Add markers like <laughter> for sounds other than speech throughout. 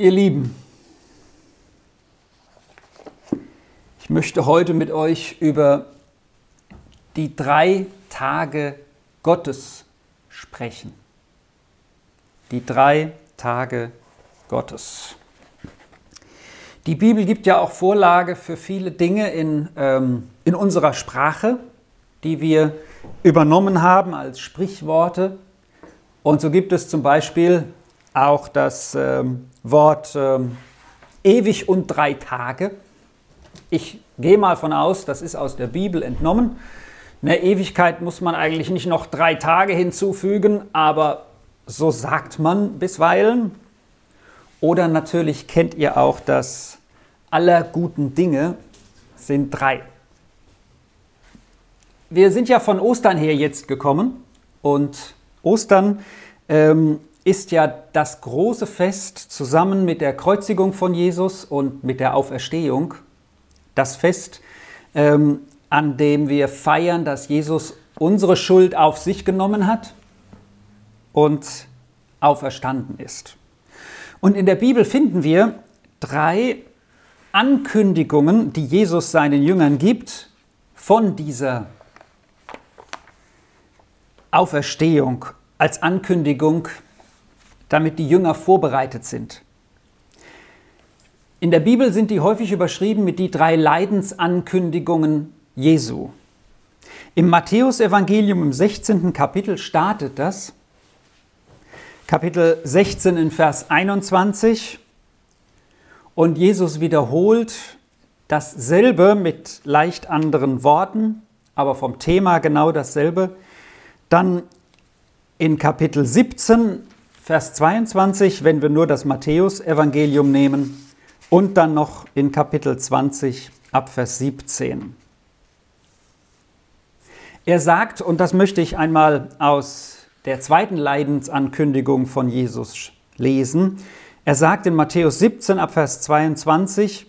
Ihr Lieben, ich möchte heute mit euch über die drei Tage Gottes sprechen. Die drei Tage Gottes. Die Bibel gibt ja auch Vorlage für viele Dinge in, ähm, in unserer Sprache, die wir übernommen haben als Sprichworte. Und so gibt es zum Beispiel auch das ähm, Wort ähm, ewig und drei Tage. Ich gehe mal von aus, das ist aus der Bibel entnommen. In der Ewigkeit muss man eigentlich nicht noch drei Tage hinzufügen, aber so sagt man bisweilen. Oder natürlich kennt ihr auch das aller guten Dinge sind drei. Wir sind ja von Ostern her jetzt gekommen und Ostern ähm, ist ja das große Fest zusammen mit der Kreuzigung von Jesus und mit der Auferstehung. Das Fest, ähm, an dem wir feiern, dass Jesus unsere Schuld auf sich genommen hat und auferstanden ist. Und in der Bibel finden wir drei Ankündigungen, die Jesus seinen Jüngern gibt von dieser Auferstehung als Ankündigung damit die Jünger vorbereitet sind. In der Bibel sind die häufig überschrieben mit die drei Leidensankündigungen Jesu. Im Matthäusevangelium im 16. Kapitel startet das. Kapitel 16 in Vers 21. Und Jesus wiederholt dasselbe mit leicht anderen Worten, aber vom Thema genau dasselbe. Dann in Kapitel 17 Vers 22, wenn wir nur das Matthäusevangelium nehmen, und dann noch in Kapitel 20 ab Vers 17. Er sagt, und das möchte ich einmal aus der zweiten Leidensankündigung von Jesus lesen, er sagt in Matthäus 17 ab Vers 22,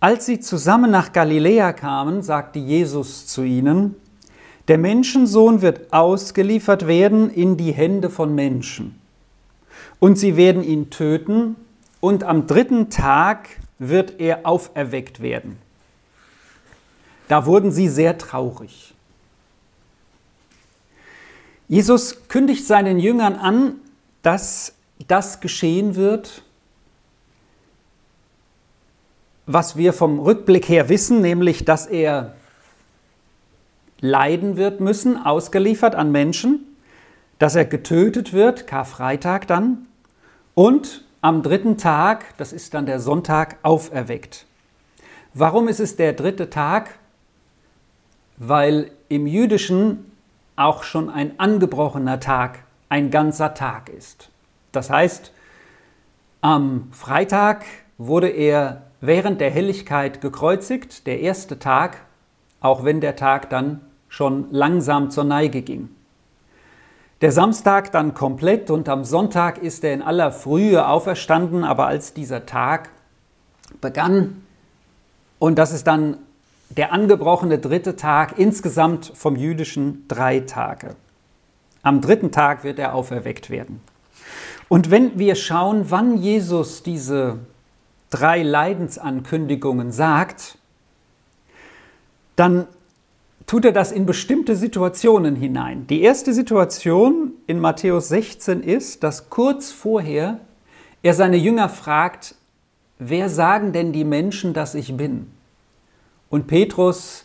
als sie zusammen nach Galiläa kamen, sagte Jesus zu ihnen, der Menschensohn wird ausgeliefert werden in die Hände von Menschen und sie werden ihn töten und am dritten Tag wird er auferweckt werden. Da wurden sie sehr traurig. Jesus kündigt seinen Jüngern an, dass das geschehen wird, was wir vom Rückblick her wissen, nämlich dass er leiden wird müssen, ausgeliefert an Menschen, dass er getötet wird, Karfreitag dann, und am dritten Tag, das ist dann der Sonntag, auferweckt. Warum ist es der dritte Tag? Weil im jüdischen auch schon ein angebrochener Tag ein ganzer Tag ist. Das heißt, am Freitag wurde er während der Helligkeit gekreuzigt, der erste Tag, auch wenn der Tag dann schon langsam zur Neige ging. Der Samstag dann komplett und am Sonntag ist er in aller Frühe auferstanden, aber als dieser Tag begann, und das ist dann der angebrochene dritte Tag, insgesamt vom jüdischen drei Tage. Am dritten Tag wird er auferweckt werden. Und wenn wir schauen, wann Jesus diese drei Leidensankündigungen sagt, dann tut er das in bestimmte Situationen hinein. Die erste Situation in Matthäus 16 ist, dass kurz vorher er seine Jünger fragt, wer sagen denn die Menschen, dass ich bin? Und Petrus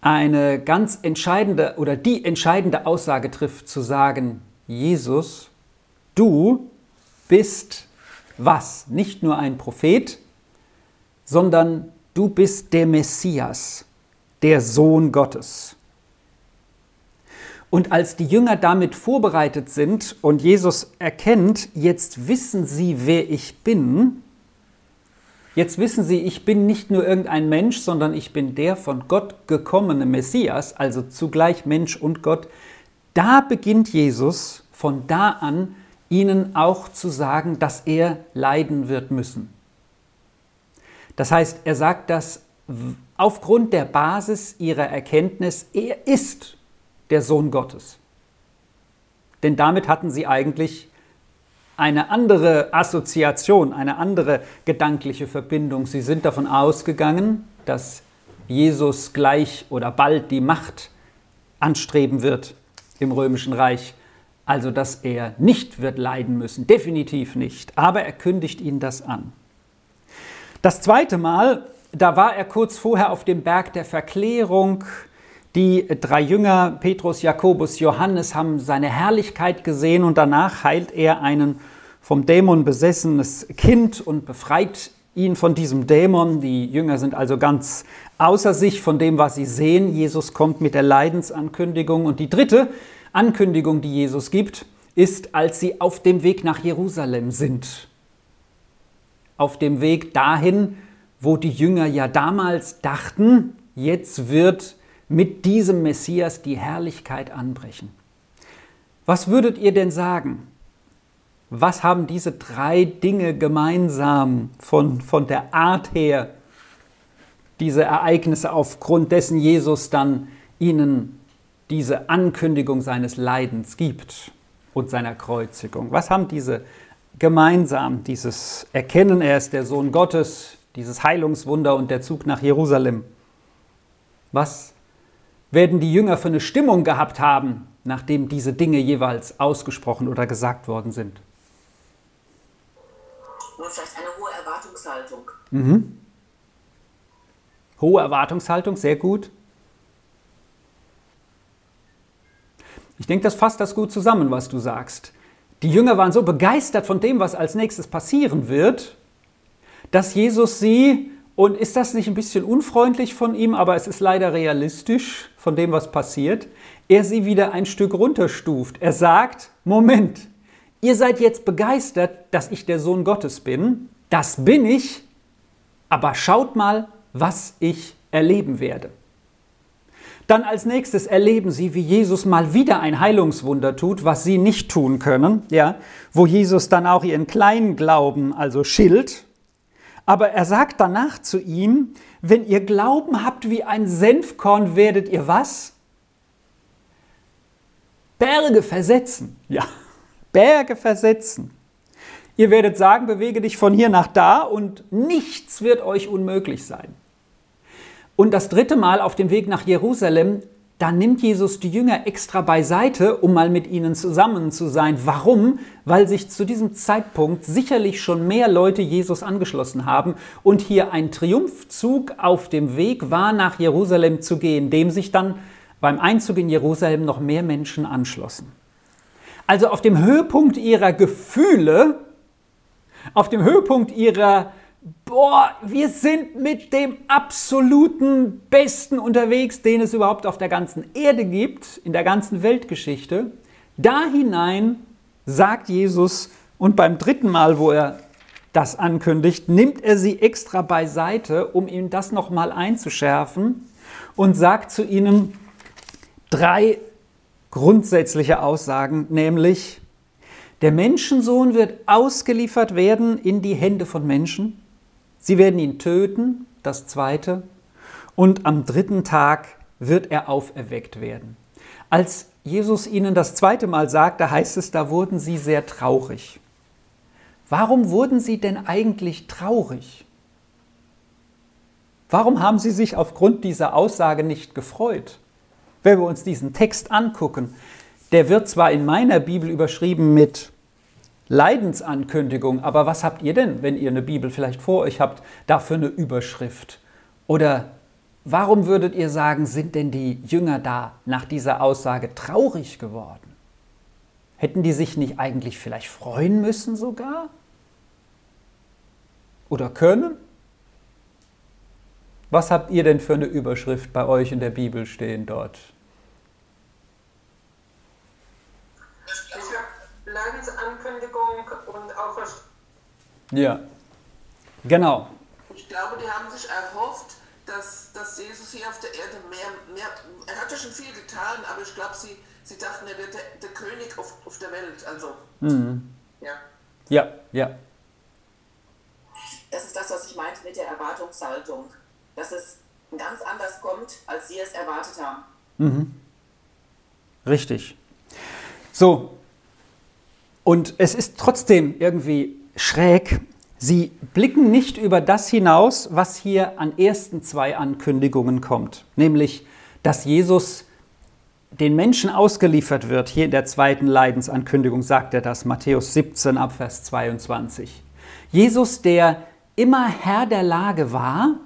eine ganz entscheidende oder die entscheidende Aussage trifft, zu sagen, Jesus, du bist was? Nicht nur ein Prophet, sondern du bist der Messias der Sohn Gottes. Und als die Jünger damit vorbereitet sind und Jesus erkennt, jetzt wissen sie, wer ich bin, jetzt wissen sie, ich bin nicht nur irgendein Mensch, sondern ich bin der von Gott gekommene Messias, also zugleich Mensch und Gott, da beginnt Jesus von da an ihnen auch zu sagen, dass er leiden wird müssen. Das heißt, er sagt das aufgrund der Basis ihrer Erkenntnis, er ist der Sohn Gottes. Denn damit hatten sie eigentlich eine andere Assoziation, eine andere gedankliche Verbindung. Sie sind davon ausgegangen, dass Jesus gleich oder bald die Macht anstreben wird im römischen Reich. Also dass er nicht wird leiden müssen, definitiv nicht. Aber er kündigt ihnen das an. Das zweite Mal, da war er kurz vorher auf dem Berg der Verklärung. Die drei Jünger, Petrus, Jakobus, Johannes, haben seine Herrlichkeit gesehen und danach heilt er einen vom Dämon besessenes Kind und befreit ihn von diesem Dämon. Die Jünger sind also ganz außer sich von dem, was sie sehen. Jesus kommt mit der Leidensankündigung. Und die dritte Ankündigung, die Jesus gibt, ist, als sie auf dem Weg nach Jerusalem sind. Auf dem Weg dahin, wo die Jünger ja damals dachten, jetzt wird mit diesem Messias die Herrlichkeit anbrechen. Was würdet ihr denn sagen? Was haben diese drei Dinge gemeinsam von, von der Art her, diese Ereignisse, aufgrund dessen Jesus dann ihnen diese Ankündigung seines Leidens gibt und seiner Kreuzigung? Was haben diese gemeinsam, dieses Erkennen, er ist der Sohn Gottes, dieses Heilungswunder und der Zug nach Jerusalem? Was werden die Jünger für eine Stimmung gehabt haben, nachdem diese Dinge jeweils ausgesprochen oder gesagt worden sind? Nur vielleicht eine hohe Erwartungshaltung. Mhm. Hohe Erwartungshaltung, sehr gut. Ich denke, das fasst das gut zusammen, was du sagst. Die Jünger waren so begeistert von dem, was als nächstes passieren wird, dass Jesus sie, und ist das nicht ein bisschen unfreundlich von ihm, aber es ist leider realistisch von dem, was passiert, er sie wieder ein Stück runterstuft. Er sagt, Moment, ihr seid jetzt begeistert, dass ich der Sohn Gottes bin, das bin ich, aber schaut mal, was ich erleben werde. Dann als nächstes erleben sie, wie Jesus mal wieder ein Heilungswunder tut, was sie nicht tun können, ja, wo Jesus dann auch ihren kleinen Glauben also schilt. Aber er sagt danach zu ihm, wenn ihr Glauben habt wie ein Senfkorn, werdet ihr was? Berge versetzen. Ja, Berge versetzen. Ihr werdet sagen, bewege dich von hier nach da und nichts wird euch unmöglich sein. Und das dritte Mal auf dem Weg nach Jerusalem, da nimmt Jesus die Jünger extra beiseite, um mal mit ihnen zusammen zu sein. Warum? Weil sich zu diesem Zeitpunkt sicherlich schon mehr Leute Jesus angeschlossen haben und hier ein Triumphzug auf dem Weg war, nach Jerusalem zu gehen, dem sich dann beim Einzug in Jerusalem noch mehr Menschen anschlossen. Also auf dem Höhepunkt ihrer Gefühle, auf dem Höhepunkt ihrer boah, wir sind mit dem absoluten Besten unterwegs, den es überhaupt auf der ganzen Erde gibt, in der ganzen Weltgeschichte. Da hinein sagt Jesus, und beim dritten Mal, wo er das ankündigt, nimmt er sie extra beiseite, um ihnen das nochmal einzuschärfen und sagt zu ihnen drei grundsätzliche Aussagen, nämlich, der Menschensohn wird ausgeliefert werden in die Hände von Menschen. Sie werden ihn töten, das zweite, und am dritten Tag wird er auferweckt werden. Als Jesus ihnen das zweite Mal sagte, heißt es, da wurden sie sehr traurig. Warum wurden sie denn eigentlich traurig? Warum haben sie sich aufgrund dieser Aussage nicht gefreut? Wenn wir uns diesen Text angucken, der wird zwar in meiner Bibel überschrieben mit Leidensankündigung. Aber was habt ihr denn, wenn ihr eine Bibel vielleicht vor euch habt, dafür eine Überschrift? Oder warum würdet ihr sagen, sind denn die Jünger da nach dieser Aussage traurig geworden? Hätten die sich nicht eigentlich vielleicht freuen müssen sogar? Oder können? Was habt ihr denn für eine Überschrift bei euch in der Bibel stehen dort? Ja, genau. Ich glaube, die haben sich erhofft, dass, dass Jesus hier auf der Erde mehr, mehr, er hat ja schon viel getan, aber ich glaube, sie, sie dachten, er wird der, der König auf, auf der Welt. Also, mhm. ja. Ja, ja. Das ist das, was ich meinte mit der Erwartungshaltung. Dass es ganz anders kommt, als sie es erwartet haben. Mhm. Richtig. So, Und es ist trotzdem irgendwie schräg. Sie blicken nicht über das hinaus, was hier an ersten zwei Ankündigungen kommt, nämlich, dass Jesus den Menschen ausgeliefert wird. Hier in der zweiten Leidensankündigung sagt er das, Matthäus 17 ab Vers 22. Jesus, der immer Herr der Lage war,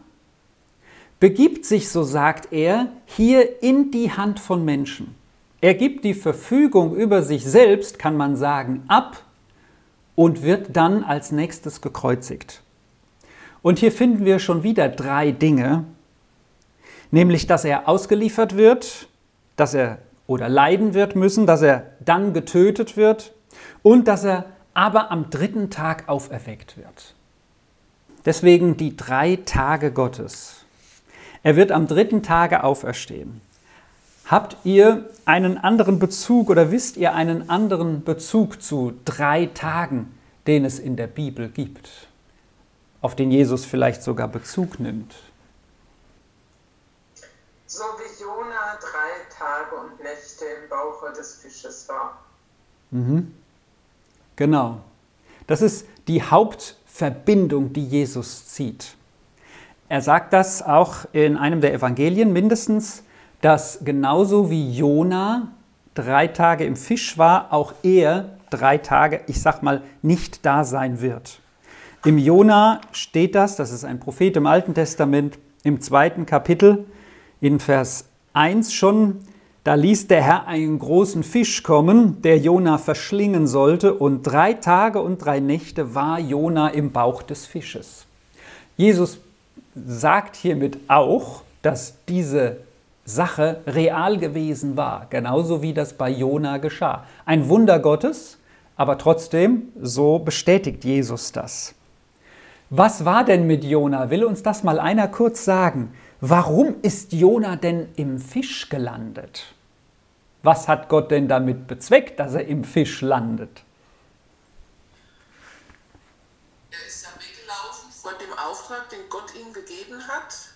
begibt sich, so sagt er, hier in die Hand von Menschen. Er gibt die Verfügung über sich selbst, kann man sagen, ab und wird dann als nächstes gekreuzigt. Und hier finden wir schon wieder drei Dinge, nämlich dass er ausgeliefert wird, dass er oder leiden wird müssen, dass er dann getötet wird und dass er aber am dritten Tag auferweckt wird. Deswegen die drei Tage Gottes. Er wird am dritten Tage auferstehen. Habt ihr einen anderen Bezug oder wisst ihr einen anderen Bezug zu drei Tagen, den es in der Bibel gibt, auf den Jesus vielleicht sogar Bezug nimmt? So wie Jona drei Tage und Nächte im Bauche des Fisches war. Mhm. Genau. Das ist die Hauptverbindung, die Jesus zieht. Er sagt das auch in einem der Evangelien mindestens dass genauso wie Jona drei Tage im Fisch war, auch er drei Tage, ich sag mal, nicht da sein wird. Im Jona steht das, das ist ein Prophet im Alten Testament, im zweiten Kapitel, in Vers 1 schon, da ließ der Herr einen großen Fisch kommen, der Jona verschlingen sollte, und drei Tage und drei Nächte war Jona im Bauch des Fisches. Jesus sagt hiermit auch, dass diese Sache real gewesen war, genauso wie das bei Jona geschah. Ein Wunder Gottes, aber trotzdem, so bestätigt Jesus das. Was war denn mit Jona? Will uns das mal einer kurz sagen? Warum ist Jona denn im Fisch gelandet? Was hat Gott denn damit bezweckt, dass er im Fisch landet? Er ist ja weggelaufen von dem Auftrag, den Gott ihm gegeben hat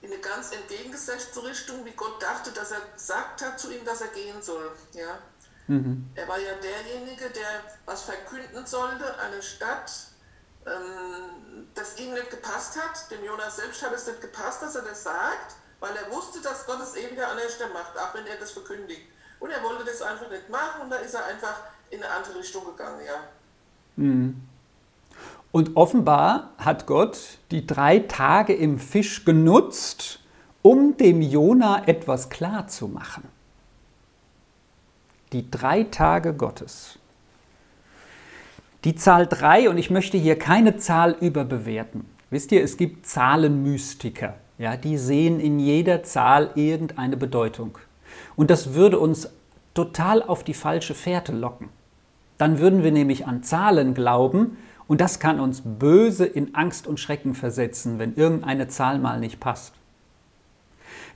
in eine ganz entgegengesetzte Richtung, wie Gott dachte, dass er gesagt hat zu ihm, dass er gehen soll. Ja? Mhm. Er war ja derjenige, der was verkünden sollte, eine Stadt, ähm, das ihm nicht gepasst hat. Dem Jonas selbst hat es nicht gepasst, dass er das sagt, weil er wusste, dass Gott es ewiger Anrechter macht, auch wenn er das verkündigt. Und er wollte das einfach nicht machen und da ist er einfach in eine andere Richtung gegangen. Ja. Mhm. Und offenbar hat Gott die drei Tage im Fisch genutzt, um dem Jona etwas klar zu machen. Die drei Tage Gottes. Die Zahl drei, und ich möchte hier keine Zahl überbewerten. Wisst ihr, es gibt Zahlenmystiker, ja, die sehen in jeder Zahl irgendeine Bedeutung. Und das würde uns total auf die falsche Fährte locken. Dann würden wir nämlich an Zahlen glauben, und das kann uns böse in Angst und Schrecken versetzen, wenn irgendeine Zahl mal nicht passt.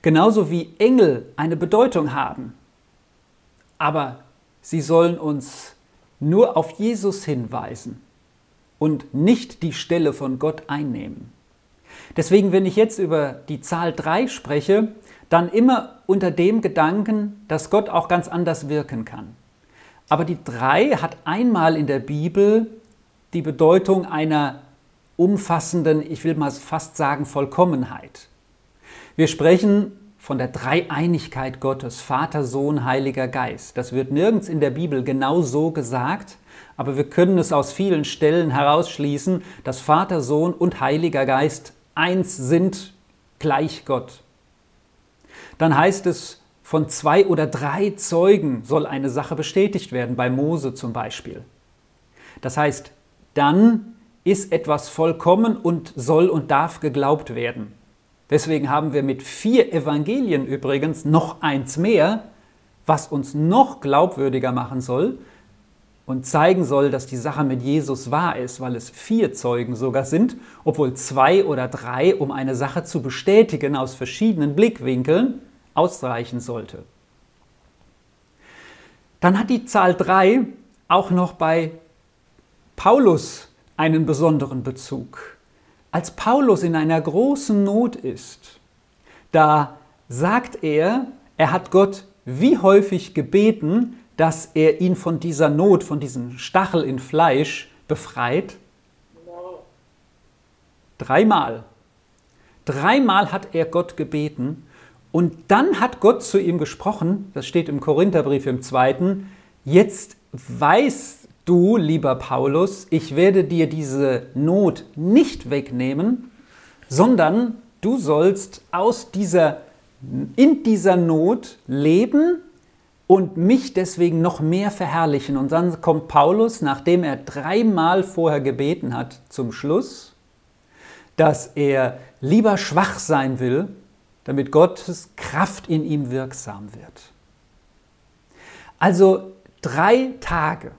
Genauso wie Engel eine Bedeutung haben. Aber sie sollen uns nur auf Jesus hinweisen und nicht die Stelle von Gott einnehmen. Deswegen, wenn ich jetzt über die Zahl 3 spreche, dann immer unter dem Gedanken, dass Gott auch ganz anders wirken kann. Aber die 3 hat einmal in der Bibel die Bedeutung einer umfassenden, ich will mal fast sagen, Vollkommenheit. Wir sprechen von der Dreieinigkeit Gottes, Vater, Sohn, Heiliger Geist. Das wird nirgends in der Bibel genau so gesagt, aber wir können es aus vielen Stellen herausschließen, dass Vater, Sohn und Heiliger Geist eins sind, gleich Gott. Dann heißt es, von zwei oder drei Zeugen soll eine Sache bestätigt werden, bei Mose zum Beispiel. Das heißt, dann ist etwas vollkommen und soll und darf geglaubt werden. Deswegen haben wir mit vier Evangelien übrigens noch eins mehr, was uns noch glaubwürdiger machen soll und zeigen soll, dass die Sache mit Jesus wahr ist, weil es vier Zeugen sogar sind, obwohl zwei oder drei, um eine Sache zu bestätigen aus verschiedenen Blickwinkeln, ausreichen sollte. Dann hat die Zahl drei auch noch bei Paulus einen besonderen Bezug. Als Paulus in einer großen Not ist, da sagt er, er hat Gott wie häufig gebeten, dass er ihn von dieser Not, von diesem Stachel in Fleisch befreit? Dreimal. Dreimal hat er Gott gebeten und dann hat Gott zu ihm gesprochen, das steht im Korintherbrief im zweiten, jetzt weißt du, lieber Paulus, ich werde dir diese Not nicht wegnehmen, sondern du sollst aus dieser, in dieser Not leben und mich deswegen noch mehr verherrlichen. Und dann kommt Paulus, nachdem er dreimal vorher gebeten hat, zum Schluss, dass er lieber schwach sein will, damit Gottes Kraft in ihm wirksam wird. Also drei Tage.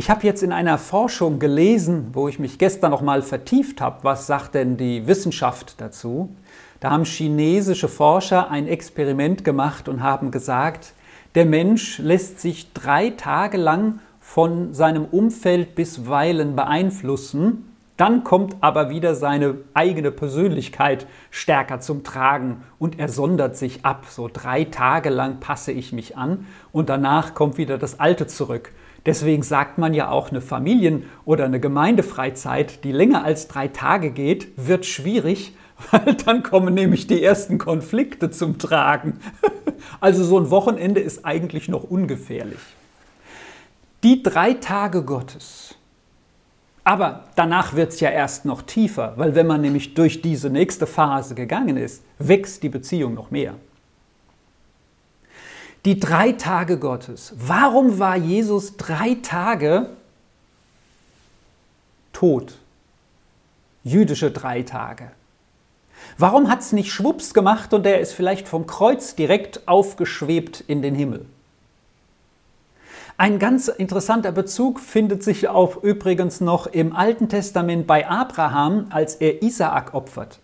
Ich habe jetzt in einer Forschung gelesen, wo ich mich gestern noch mal vertieft habe, was sagt denn die Wissenschaft dazu? Da haben chinesische Forscher ein Experiment gemacht und haben gesagt, der Mensch lässt sich drei Tage lang von seinem Umfeld bisweilen beeinflussen dann kommt aber wieder seine eigene Persönlichkeit stärker zum Tragen und er sondert sich ab. So drei Tage lang passe ich mich an und danach kommt wieder das Alte zurück. Deswegen sagt man ja auch, eine Familien- oder eine Gemeindefreizeit, die länger als drei Tage geht, wird schwierig, <laughs> weil dann kommen nämlich die ersten Konflikte zum Tragen. <laughs> Also so ein Wochenende ist eigentlich noch ungefährlich. Die drei Tage Gottes, aber danach wird es ja erst noch tiefer, weil wenn man nämlich durch diese nächste Phase gegangen ist, wächst die Beziehung noch mehr. Die drei Tage Gottes. Warum war Jesus drei Tage tot? Jüdische drei Tage. Warum hat es nicht schwupps gemacht und er ist vielleicht vom Kreuz direkt aufgeschwebt in den Himmel? Ein ganz interessanter Bezug findet sich auch übrigens noch im Alten Testament bei Abraham, als er Isaak opfert.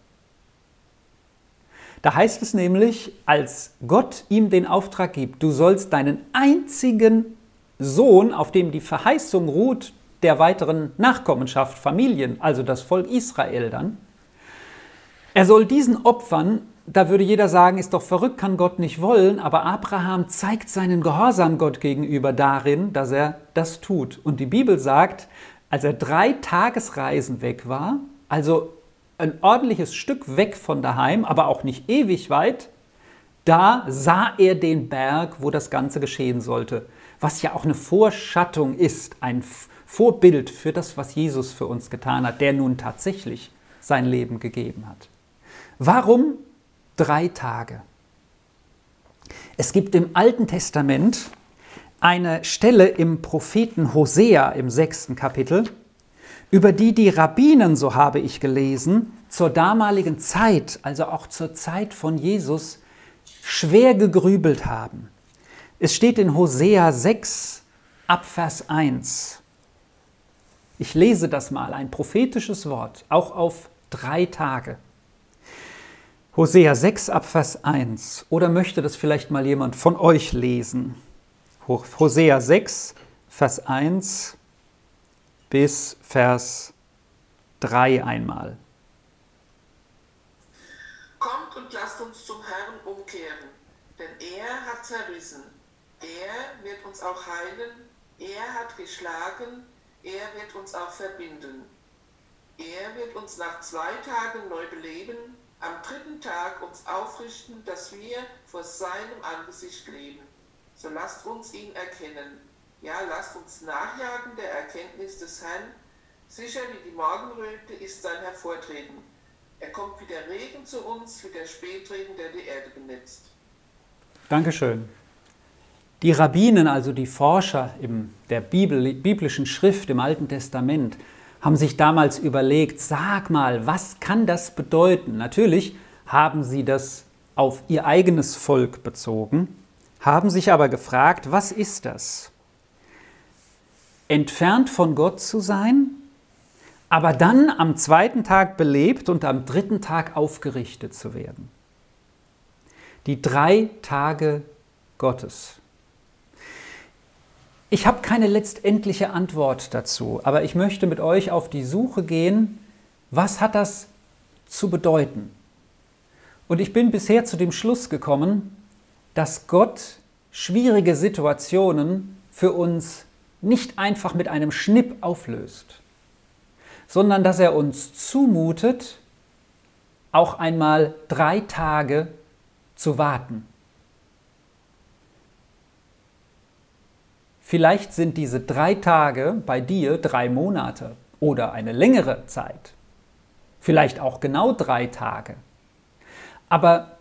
Da heißt es nämlich, als Gott ihm den Auftrag gibt, du sollst deinen einzigen Sohn, auf dem die Verheißung ruht, der weiteren Nachkommenschaft, Familien, also das Volk Israel dann, er soll diesen opfern da würde jeder sagen, ist doch verrückt, kann Gott nicht wollen, aber Abraham zeigt seinen Gehorsam Gott gegenüber darin, dass er das tut. Und die Bibel sagt, als er drei Tagesreisen weg war, also ein ordentliches Stück weg von daheim, aber auch nicht ewig weit, da sah er den Berg, wo das Ganze geschehen sollte, was ja auch eine Vorschattung ist, ein Vorbild für das, was Jesus für uns getan hat, der nun tatsächlich sein Leben gegeben hat. Warum drei Tage. Es gibt im Alten Testament eine Stelle im Propheten Hosea im sechsten Kapitel, über die die Rabbinen, so habe ich gelesen, zur damaligen Zeit, also auch zur Zeit von Jesus, schwer gegrübelt haben. Es steht in Hosea 6 ab Vers 1. Ich lese das mal, ein prophetisches Wort, auch auf drei Tage. Hosea 6 ab Vers 1. Oder möchte das vielleicht mal jemand von euch lesen? Hosea 6, Vers 1 bis Vers 3 einmal. Kommt und lasst uns zum Herrn umkehren, denn er hat zerrissen. Er wird uns auch heilen, er hat geschlagen, er wird uns auch verbinden. Er wird uns nach zwei Tagen neu beleben am dritten Tag uns aufrichten, dass wir vor seinem Angesicht leben. So lasst uns ihn erkennen. Ja, lasst uns nachjagen der Erkenntnis des Herrn. Sicher wie die Morgenröte ist sein Hervortreten. Er kommt wie der Regen zu uns, wie der Spätregen, der die Erde benetzt. Dankeschön. Die Rabbinen, also die Forscher in der Bibel, biblischen Schrift im Alten Testament, haben sich damals überlegt, sag mal, was kann das bedeuten? Natürlich haben sie das auf ihr eigenes Volk bezogen, haben sich aber gefragt, was ist das? Entfernt von Gott zu sein, aber dann am zweiten Tag belebt und am dritten Tag aufgerichtet zu werden. Die drei Tage Gottes. Ich habe keine letztendliche Antwort dazu, aber ich möchte mit euch auf die Suche gehen, was hat das zu bedeuten? Und ich bin bisher zu dem Schluss gekommen, dass Gott schwierige Situationen für uns nicht einfach mit einem Schnipp auflöst, sondern dass er uns zumutet, auch einmal drei Tage zu warten. Vielleicht sind diese drei Tage bei dir drei Monate oder eine längere Zeit. Vielleicht auch genau drei Tage. Aber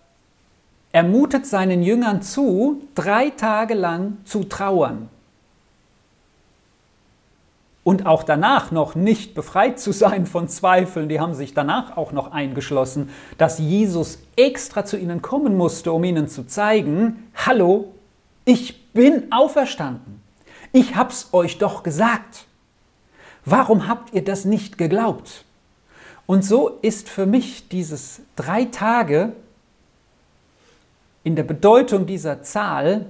er mutet seinen Jüngern zu, drei Tage lang zu trauern. Und auch danach noch nicht befreit zu sein von Zweifeln, die haben sich danach auch noch eingeschlossen, dass Jesus extra zu ihnen kommen musste, um ihnen zu zeigen, hallo, ich bin auferstanden. Ich hab's euch doch gesagt. Warum habt ihr das nicht geglaubt? Und so ist für mich dieses drei Tage in der Bedeutung dieser Zahl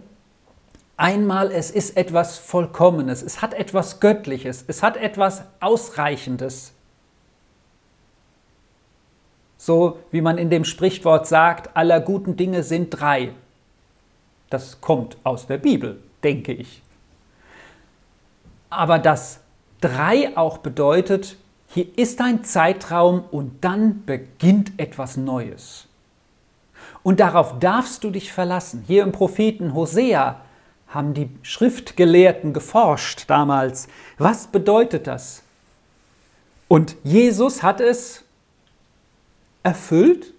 einmal, es ist etwas Vollkommenes, es hat etwas Göttliches, es hat etwas Ausreichendes. So wie man in dem Sprichwort sagt, aller guten Dinge sind drei. Das kommt aus der Bibel, denke ich aber das drei auch bedeutet, hier ist ein Zeitraum und dann beginnt etwas Neues. Und darauf darfst du dich verlassen. Hier im Propheten Hosea haben die Schriftgelehrten geforscht damals. Was bedeutet das? Und Jesus hat es erfüllt?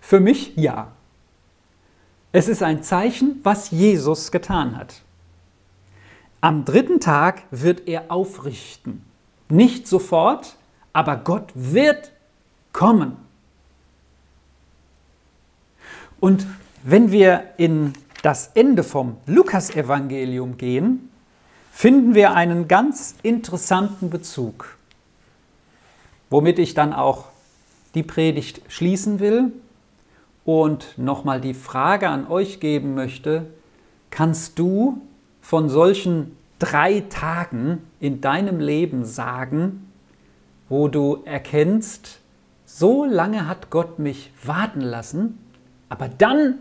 Für mich ja. Es ist ein Zeichen, was Jesus getan hat. Am dritten Tag wird er aufrichten. Nicht sofort, aber Gott wird kommen. Und wenn wir in das Ende vom Lukasevangelium gehen, finden wir einen ganz interessanten Bezug, womit ich dann auch die Predigt schließen will und nochmal die Frage an euch geben möchte, kannst du von solchen drei Tagen in deinem Leben sagen, wo du erkennst, so lange hat Gott mich warten lassen, aber dann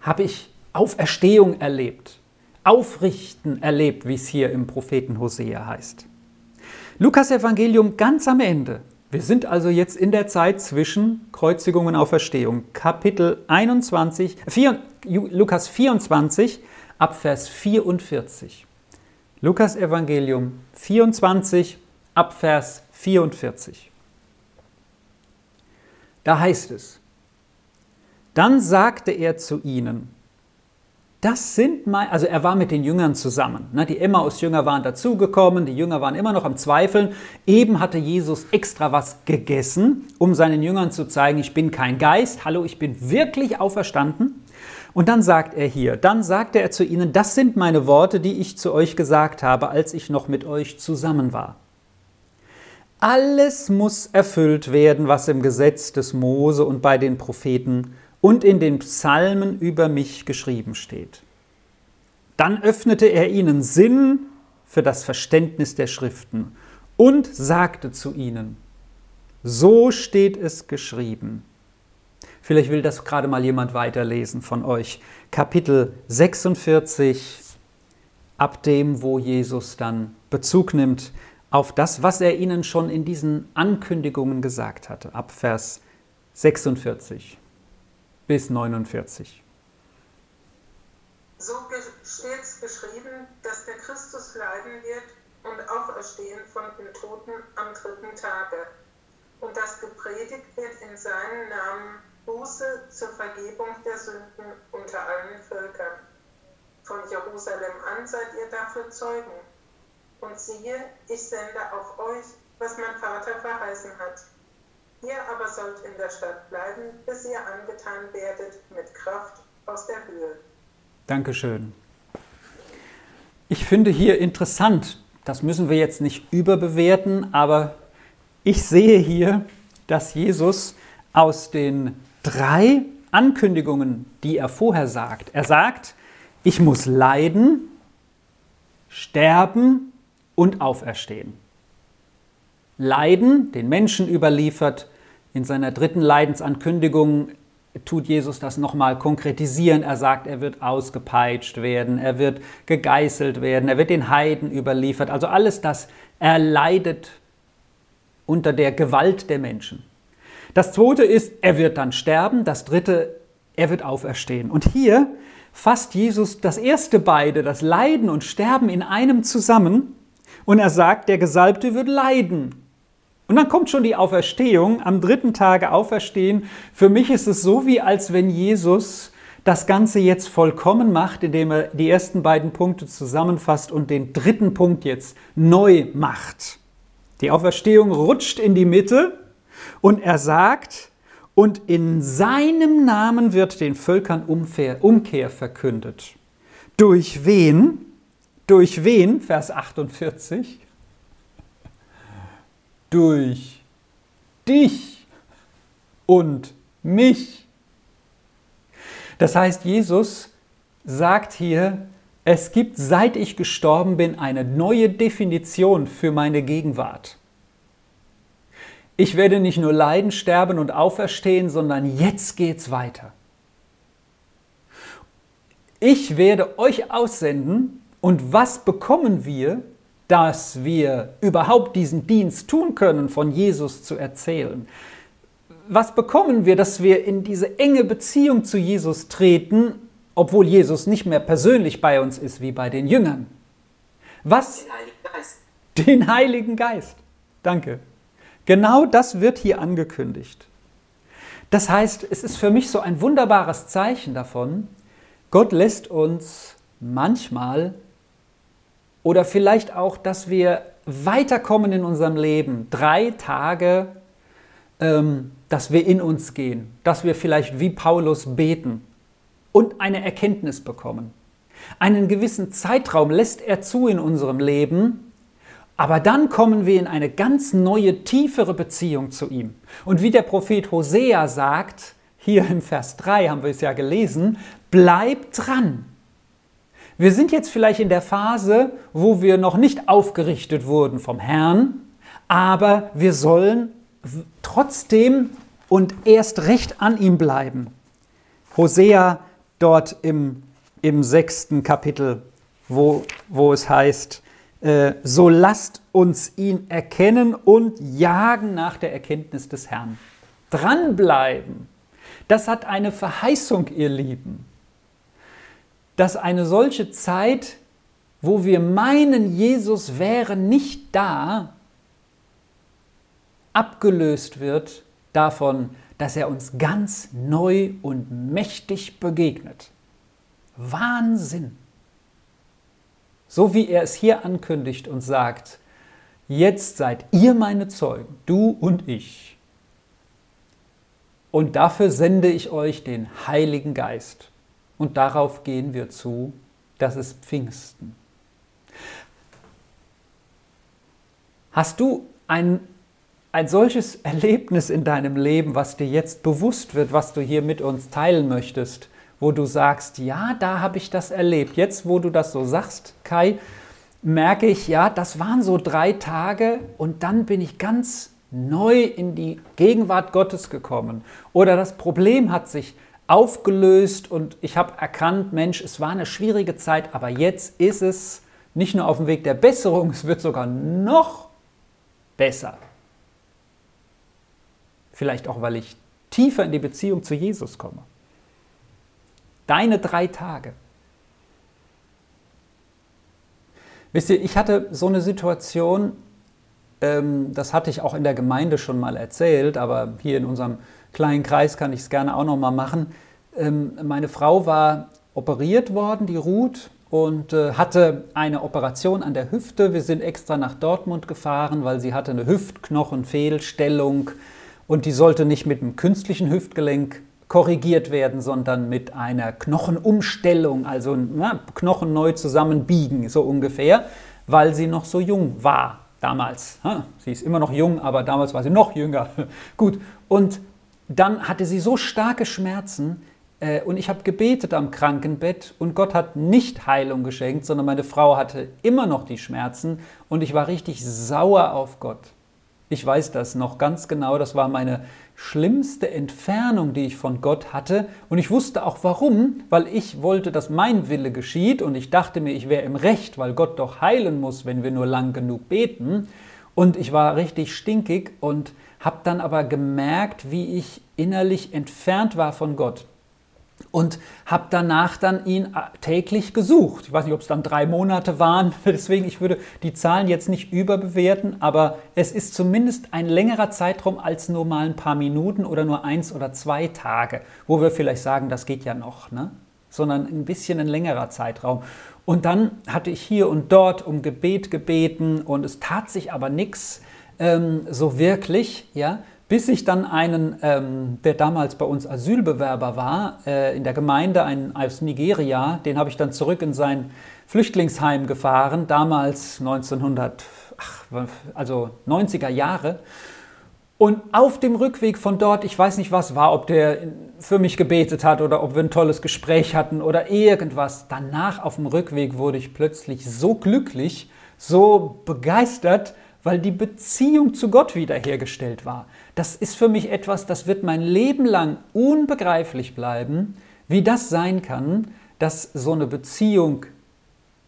habe ich Auferstehung erlebt, Aufrichten erlebt, wie es hier im Propheten Hosea heißt. Lukas Evangelium ganz am Ende. Wir sind also jetzt in der Zeit zwischen Kreuzigung und Auferstehung. Kapitel 21, 4, Lukas 24, ab Vers 44. Lukas Evangelium 24 ab Vers 44. Da heißt es, dann sagte er zu ihnen, das sind mein, also er war mit den Jüngern zusammen. Ne? Die Emmaus-Jünger waren dazugekommen, die Jünger waren immer noch am Zweifeln. Eben hatte Jesus extra was gegessen, um seinen Jüngern zu zeigen, ich bin kein Geist, hallo, ich bin wirklich auferstanden. Und dann sagt er hier, dann sagte er zu ihnen, das sind meine Worte, die ich zu euch gesagt habe, als ich noch mit euch zusammen war. Alles muss erfüllt werden, was im Gesetz des Mose und bei den Propheten und in den Psalmen über mich geschrieben steht. Dann öffnete er ihnen Sinn für das Verständnis der Schriften und sagte zu ihnen, so steht es geschrieben. Vielleicht will das gerade mal jemand weiterlesen von euch. Kapitel 46, ab dem, wo Jesus dann Bezug nimmt auf das, was er ihnen schon in diesen Ankündigungen gesagt hatte, ab Vers 46 bis 49. So steht es geschrieben, dass der Christus leiden wird und auferstehen von den Toten am dritten Tage und dass gepredigt wird in seinen Namen Buße zur Vergebung der Sünden unter allen Völkern. Von Jerusalem an seid ihr dafür Zeugen. Und siehe, ich sende auf euch, was mein Vater verheißen hat. Ihr aber sollt in der Stadt bleiben, bis ihr angetan werdet mit Kraft aus der Höhe. Dankeschön. Ich finde hier interessant, das müssen wir jetzt nicht überbewerten, aber ich sehe hier, dass Jesus aus den drei Ankündigungen, die er vorher sagt. Er sagt, ich muss leiden, sterben und auferstehen. Leiden, den Menschen überliefert, in seiner dritten Leidensankündigung tut Jesus das nochmal konkretisieren. Er sagt, er wird ausgepeitscht werden, er wird gegeißelt werden, er wird den Heiden überliefert. Also alles das erleidet unter der Gewalt der Menschen. Das zweite ist, er wird dann sterben. Das dritte, er wird auferstehen. Und hier fasst Jesus das erste beide, das Leiden und Sterben in einem zusammen. Und er sagt, der Gesalbte wird leiden. Und dann kommt schon die Auferstehung, am dritten Tage auferstehen. Für mich ist es so, wie als wenn Jesus das Ganze jetzt vollkommen macht, indem er die ersten beiden Punkte zusammenfasst und den dritten Punkt jetzt neu macht. Die Auferstehung rutscht in die Mitte und er sagt, und in seinem Namen wird den Völkern Umkehr verkündet. Durch wen? Durch wen? Vers 48 durch dich und mich. Das heißt, Jesus sagt hier, es gibt, seit ich gestorben bin, eine neue Definition für meine Gegenwart. Ich werde nicht nur leiden, sterben und auferstehen, sondern jetzt geht's weiter. Ich werde euch aussenden und was bekommen wir? Dass wir überhaupt diesen Dienst tun können, von Jesus zu erzählen? Was bekommen wir, dass wir in diese enge Beziehung zu Jesus treten, obwohl Jesus nicht mehr persönlich bei uns ist wie bei den Jüngern? Was? Den Heiligen Geist. Den Heiligen Geist. Danke. Genau das wird hier angekündigt. Das heißt, es ist für mich so ein wunderbares Zeichen davon, Gott lässt uns manchmal oder vielleicht auch, dass wir weiterkommen in unserem Leben. Drei Tage, ähm, dass wir in uns gehen, dass wir vielleicht wie Paulus beten und eine Erkenntnis bekommen. Einen gewissen Zeitraum lässt er zu in unserem Leben, aber dann kommen wir in eine ganz neue, tiefere Beziehung zu ihm. Und wie der Prophet Hosea sagt, hier im Vers 3 haben wir es ja gelesen, bleib dran. Wir sind jetzt vielleicht in der Phase, wo wir noch nicht aufgerichtet wurden vom Herrn, aber wir sollen trotzdem und erst recht an ihm bleiben. Hosea dort im, im sechsten Kapitel, wo, wo es heißt, äh, so lasst uns ihn erkennen und jagen nach der Erkenntnis des Herrn. Dranbleiben, das hat eine Verheißung, ihr Lieben dass eine solche Zeit, wo wir meinen, Jesus wäre nicht da, abgelöst wird davon, dass er uns ganz neu und mächtig begegnet. Wahnsinn! So wie er es hier ankündigt und sagt, jetzt seid ihr meine Zeugen, du und ich. Und dafür sende ich euch den Heiligen Geist. Und darauf gehen wir zu, das ist Pfingsten. Hast du ein, ein solches Erlebnis in deinem Leben, was dir jetzt bewusst wird, was du hier mit uns teilen möchtest, wo du sagst, ja, da habe ich das erlebt. Jetzt, wo du das so sagst, Kai, merke ich, ja, das waren so drei Tage und dann bin ich ganz neu in die Gegenwart Gottes gekommen. Oder das Problem hat sich aufgelöst und ich habe erkannt, Mensch, es war eine schwierige Zeit, aber jetzt ist es nicht nur auf dem Weg der Besserung, <laughs> es wird sogar noch besser. Vielleicht auch, weil ich tiefer in die Beziehung zu Jesus komme. Deine drei Tage. Wisst ihr, ich hatte so eine Situation, ähm, das hatte ich auch in der Gemeinde schon mal erzählt, aber hier in unserem kleinen Kreis kann ich es gerne auch noch mal machen. Ähm, meine Frau war operiert worden, die Ruth, und äh, hatte eine Operation an der Hüfte. Wir sind extra nach Dortmund gefahren, weil sie hatte eine Hüftknochenfehlstellung und die sollte nicht mit einem künstlichen Hüftgelenk korrigiert werden, sondern mit einer Knochenumstellung, also na, Knochen neu zusammenbiegen, so ungefähr, weil sie noch so jung war damals. Sie ist immer noch jung, aber damals war sie noch jünger. <laughs> Gut, und dann hatte sie so starke Schmerzen äh, und ich habe gebetet am Krankenbett und Gott hat nicht Heilung geschenkt, sondern meine Frau hatte immer noch die Schmerzen und ich war richtig sauer auf Gott. Ich weiß das noch ganz genau. Das war meine schlimmste Entfernung, die ich von Gott hatte. Und ich wusste auch warum, weil ich wollte, dass mein Wille geschieht. Und ich dachte mir, ich wäre im Recht, weil Gott doch heilen muss, wenn wir nur lang genug beten. Und ich war richtig stinkig und habe dann aber gemerkt, wie ich innerlich entfernt war von Gott und habe danach dann ihn äh, täglich gesucht. Ich weiß nicht, ob es dann drei Monate waren, <laughs> deswegen ich würde die Zahlen jetzt nicht überbewerten, aber es ist zumindest ein längerer Zeitraum als nur mal ein paar Minuten oder nur eins oder zwei Tage, wo wir vielleicht sagen, das geht ja noch, ne? Sondern ein bisschen ein längerer Zeitraum. Und dann hatte ich hier und dort um Gebet gebeten und es tat sich aber nichts ähm, so wirklich, ja bis ich dann einen, ähm, der damals bei uns Asylbewerber war, äh, in der Gemeinde, einen aus Nigeria, den habe ich dann zurück in sein Flüchtlingsheim gefahren, damals 1900, ach, also 90er Jahre. Und auf dem Rückweg von dort, ich weiß nicht was war, ob der für mich gebetet hat oder ob wir ein tolles Gespräch hatten oder irgendwas. Danach auf dem Rückweg wurde ich plötzlich so glücklich, so begeistert, weil die Beziehung zu Gott wiederhergestellt war. Das ist für mich etwas, das wird mein Leben lang unbegreiflich bleiben, wie das sein kann, dass so eine Beziehung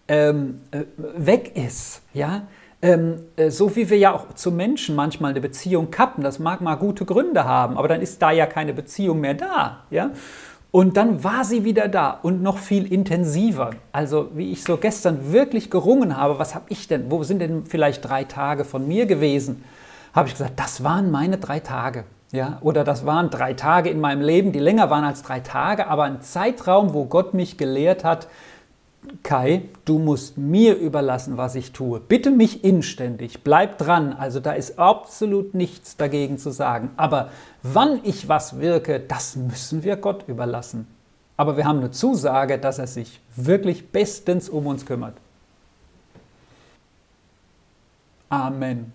ähm, äh, weg ist. Ja? Ähm, äh, so wie wir ja auch zu Menschen manchmal eine Beziehung kappen, das mag mal gute Gründe haben, aber dann ist da ja keine Beziehung mehr da. Ja? Und dann war sie wieder da und noch viel intensiver. Also wie ich so gestern wirklich gerungen habe, was habe ich denn, wo sind denn vielleicht drei Tage von mir gewesen? habe ich gesagt, das waren meine drei Tage. Ja, oder das waren drei Tage in meinem Leben, die länger waren als drei Tage, aber ein Zeitraum, wo Gott mich gelehrt hat, Kai, du musst mir überlassen, was ich tue. Bitte mich inständig, bleib dran. Also da ist absolut nichts dagegen zu sagen. Aber wann ich was wirke, das müssen wir Gott überlassen. Aber wir haben eine Zusage, dass er sich wirklich bestens um uns kümmert. Amen.